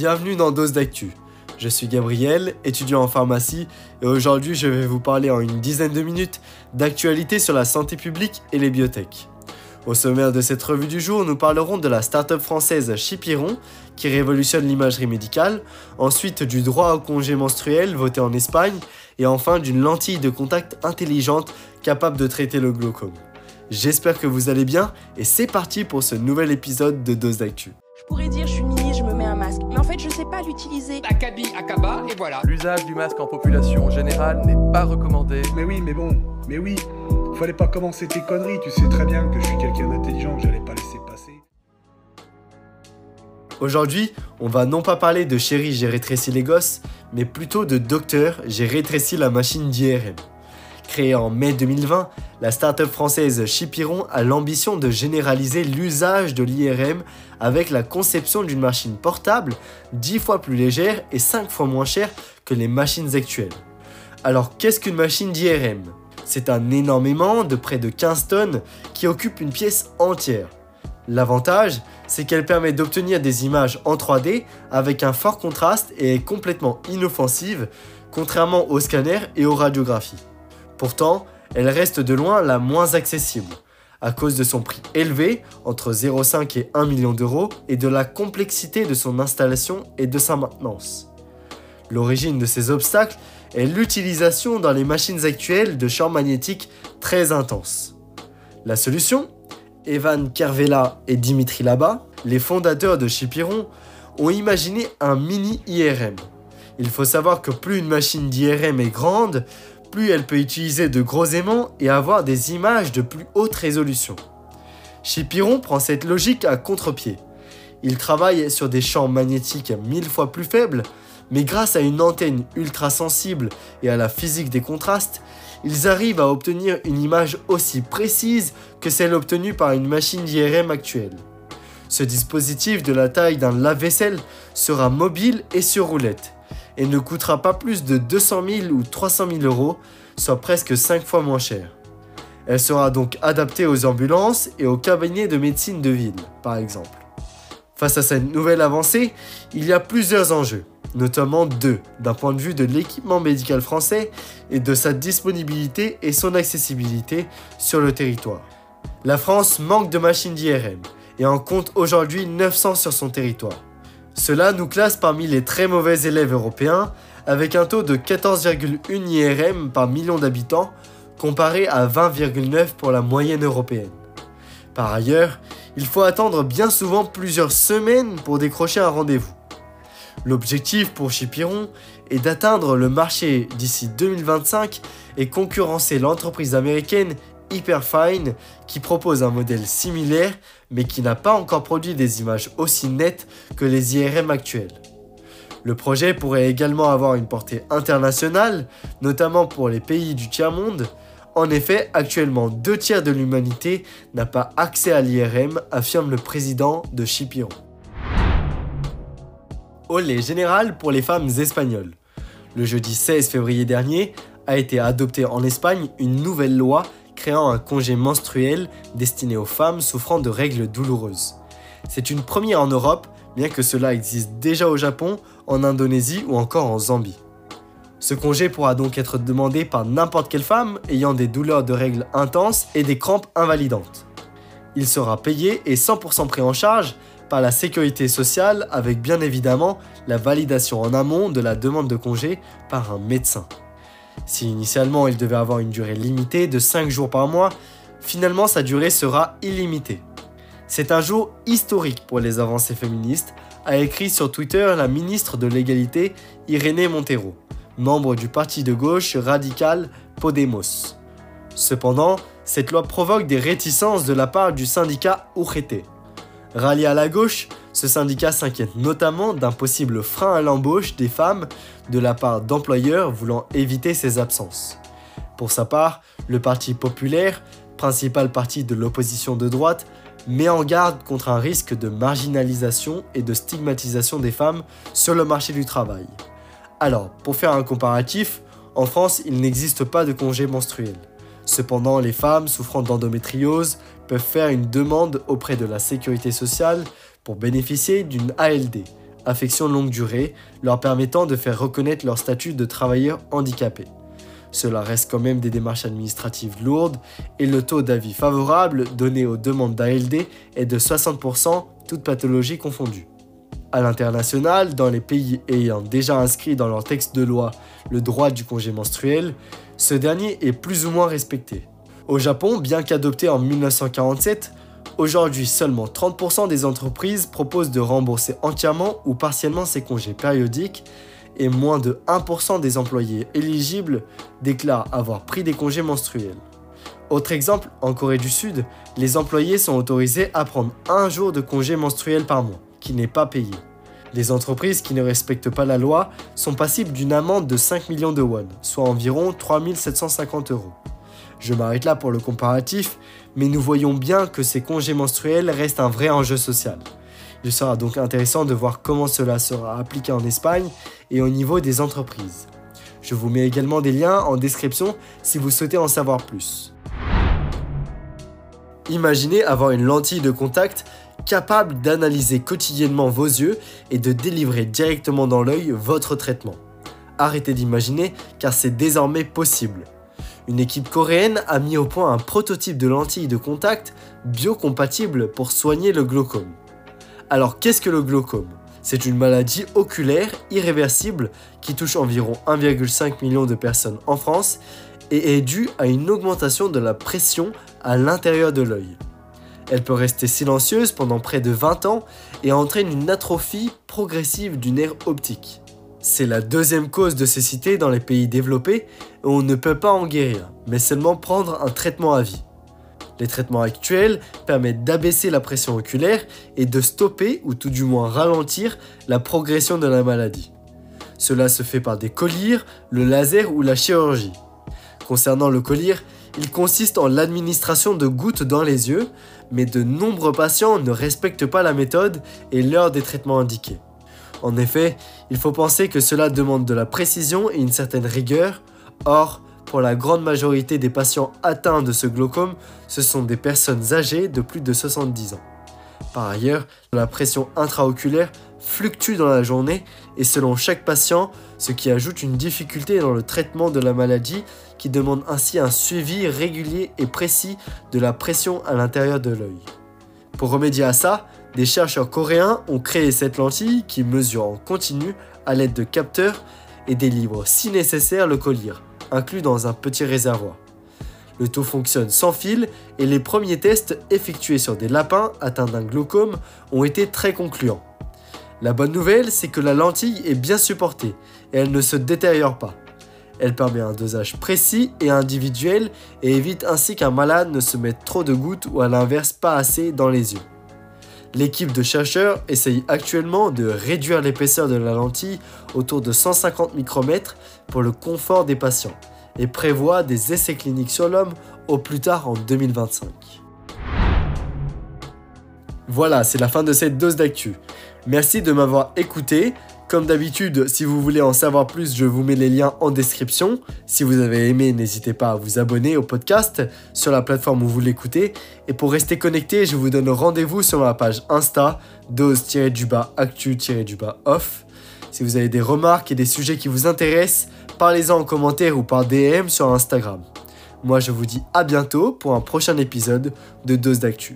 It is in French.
Bienvenue dans Dose d'Actu. Je suis Gabriel, étudiant en pharmacie, et aujourd'hui je vais vous parler en une dizaine de minutes d'actualité sur la santé publique et les biotech. Au sommaire de cette revue du jour, nous parlerons de la start-up française Chipiron, qui révolutionne l'imagerie médicale, ensuite du droit au congé menstruel voté en Espagne, et enfin d'une lentille de contact intelligente capable de traiter le glaucome. J'espère que vous allez bien, et c'est parti pour ce nouvel épisode de Dose d'Actu. Mais en fait je sais pas l'utiliser. Akabi Akaba et voilà. L'usage du masque en population générale n'est pas recommandé. Mais oui, mais bon, mais oui. Fallait pas commencer tes conneries, tu sais très bien que je suis quelqu'un d'intelligent, que j'allais pas laisser passer. Aujourd'hui, on va non pas parler de chérie j'ai rétréci les gosses, mais plutôt de docteur j'ai rétréci la machine d'IRM. Créée en mai 2020, la start-up française Chipiron a l'ambition de généraliser l'usage de l'IRM avec la conception d'une machine portable 10 fois plus légère et 5 fois moins chère que les machines actuelles. Alors qu'est-ce qu'une machine d'IRM C'est un énorme aimant de près de 15 tonnes qui occupe une pièce entière. L'avantage, c'est qu'elle permet d'obtenir des images en 3D avec un fort contraste et est complètement inoffensive, contrairement aux scanners et aux radiographies. Pourtant, elle reste de loin la moins accessible, à cause de son prix élevé, entre 0,5 et 1 million d'euros, et de la complexité de son installation et de sa maintenance. L'origine de ces obstacles est l'utilisation dans les machines actuelles de champs magnétiques très intenses. La solution? Evan Kervela et Dimitri Laba, les fondateurs de Chipiron, ont imaginé un mini IRM. Il faut savoir que plus une machine d'IRM est grande, plus elle peut utiliser de gros aimants et avoir des images de plus haute résolution. Chipiron prend cette logique à contre-pied. Il travaille sur des champs magnétiques mille fois plus faibles, mais grâce à une antenne ultra sensible et à la physique des contrastes, ils arrivent à obtenir une image aussi précise que celle obtenue par une machine d'IRM actuelle. Ce dispositif de la taille d'un lave-vaisselle sera mobile et sur roulette et ne coûtera pas plus de 200 000 ou 300 000 euros, soit presque 5 fois moins cher. Elle sera donc adaptée aux ambulances et aux cabinets de médecine de ville, par exemple. Face à cette nouvelle avancée, il y a plusieurs enjeux, notamment deux, d'un point de vue de l'équipement médical français et de sa disponibilité et son accessibilité sur le territoire. La France manque de machines d'IRM et en compte aujourd'hui 900 sur son territoire. Cela nous classe parmi les très mauvais élèves européens, avec un taux de 14,1 IRM par million d'habitants, comparé à 20,9 pour la moyenne européenne. Par ailleurs, il faut attendre bien souvent plusieurs semaines pour décrocher un rendez-vous. L'objectif pour Chipiron est d'atteindre le marché d'ici 2025 et concurrencer l'entreprise américaine Hyperfine qui propose un modèle similaire mais qui n'a pas encore produit des images aussi nettes que les IRM actuelles. Le projet pourrait également avoir une portée internationale, notamment pour les pays du tiers-monde. En effet, actuellement, deux tiers de l'humanité n'a pas accès à l'IRM, affirme le président de Chipiron. Olé général pour les femmes espagnoles. Le jeudi 16 février dernier a été adoptée en Espagne une nouvelle loi créant un congé menstruel destiné aux femmes souffrant de règles douloureuses. C'est une première en Europe, bien que cela existe déjà au Japon, en Indonésie ou encore en Zambie. Ce congé pourra donc être demandé par n'importe quelle femme ayant des douleurs de règles intenses et des crampes invalidantes. Il sera payé et 100% pris en charge par la sécurité sociale avec bien évidemment la validation en amont de la demande de congé par un médecin. Si initialement il devait avoir une durée limitée de 5 jours par mois, finalement sa durée sera illimitée. C'est un jour historique pour les avancées féministes, a écrit sur Twitter la ministre de l'égalité Irénée Montero, membre du parti de gauche radical Podemos. Cependant, cette loi provoque des réticences de la part du syndicat UGT. Rallié à la gauche, ce syndicat s'inquiète notamment d'un possible frein à l'embauche des femmes de la part d'employeurs voulant éviter ces absences. Pour sa part, le Parti populaire, principal parti de l'opposition de droite, met en garde contre un risque de marginalisation et de stigmatisation des femmes sur le marché du travail. Alors, pour faire un comparatif, en France, il n'existe pas de congé menstruel. Cependant, les femmes souffrant d'endométriose peuvent faire une demande auprès de la sécurité sociale pour bénéficier d'une ALD, affection longue durée, leur permettant de faire reconnaître leur statut de travailleur handicapé. Cela reste quand même des démarches administratives lourdes et le taux d'avis favorable donné aux demandes d'ALD est de 60%, toutes pathologies confondues. À l'international, dans les pays ayant déjà inscrit dans leur texte de loi le droit du congé menstruel, ce dernier est plus ou moins respecté. Au Japon, bien qu'adopté en 1947, aujourd'hui seulement 30% des entreprises proposent de rembourser entièrement ou partiellement ces congés périodiques et moins de 1% des employés éligibles déclarent avoir pris des congés menstruels. Autre exemple, en Corée du Sud, les employés sont autorisés à prendre un jour de congé menstruel par mois, qui n'est pas payé. Les entreprises qui ne respectent pas la loi sont passibles d'une amende de 5 millions de won, soit environ 3750 euros. Je m'arrête là pour le comparatif, mais nous voyons bien que ces congés menstruels restent un vrai enjeu social. Il sera donc intéressant de voir comment cela sera appliqué en Espagne et au niveau des entreprises. Je vous mets également des liens en description si vous souhaitez en savoir plus. Imaginez avoir une lentille de contact capable d'analyser quotidiennement vos yeux et de délivrer directement dans l'œil votre traitement. Arrêtez d'imaginer car c'est désormais possible. Une équipe coréenne a mis au point un prototype de lentille de contact biocompatible pour soigner le glaucome. Alors qu'est-ce que le glaucome? C'est une maladie oculaire irréversible qui touche environ 1,5 million de personnes en France et est due à une augmentation de la pression à l'intérieur de l'œil. Elle peut rester silencieuse pendant près de 20 ans et entraîne une atrophie progressive du nerf optique. C'est la deuxième cause de cécité dans les pays développés où on ne peut pas en guérir, mais seulement prendre un traitement à vie. Les traitements actuels permettent d'abaisser la pression oculaire et de stopper ou tout du moins ralentir la progression de la maladie. Cela se fait par des collyres, le laser ou la chirurgie. Concernant le collyre, il consiste en l'administration de gouttes dans les yeux, mais de nombreux patients ne respectent pas la méthode et l'heure des traitements indiqués. En effet, il faut penser que cela demande de la précision et une certaine rigueur, or, pour la grande majorité des patients atteints de ce glaucome, ce sont des personnes âgées de plus de 70 ans. Par ailleurs, la pression intraoculaire fluctue dans la journée et selon chaque patient, ce qui ajoute une difficulté dans le traitement de la maladie qui demande ainsi un suivi régulier et précis de la pression à l'intérieur de l'œil. Pour remédier à ça, des chercheurs coréens ont créé cette lentille qui mesure en continu à l'aide de capteurs et délivre si nécessaire le collier, inclus dans un petit réservoir. Le tout fonctionne sans fil et les premiers tests effectués sur des lapins atteints d'un glaucome ont été très concluants. La bonne nouvelle, c'est que la lentille est bien supportée et elle ne se détériore pas. Elle permet un dosage précis et individuel et évite ainsi qu'un malade ne se mette trop de gouttes ou à l'inverse pas assez dans les yeux. L'équipe de chercheurs essaye actuellement de réduire l'épaisseur de la lentille autour de 150 micromètres pour le confort des patients et prévoit des essais cliniques sur l'homme au plus tard en 2025. Voilà, c'est la fin de cette dose d'actu. Merci de m'avoir écouté. Comme d'habitude, si vous voulez en savoir plus, je vous mets les liens en description. Si vous avez aimé, n'hésitez pas à vous abonner au podcast sur la plateforme où vous l'écoutez. Et pour rester connecté, je vous donne rendez-vous sur ma page Insta, dose-actu-off. Si vous avez des remarques et des sujets qui vous intéressent, parlez-en en commentaire ou par DM sur Instagram. Moi, je vous dis à bientôt pour un prochain épisode de Dose d'actu.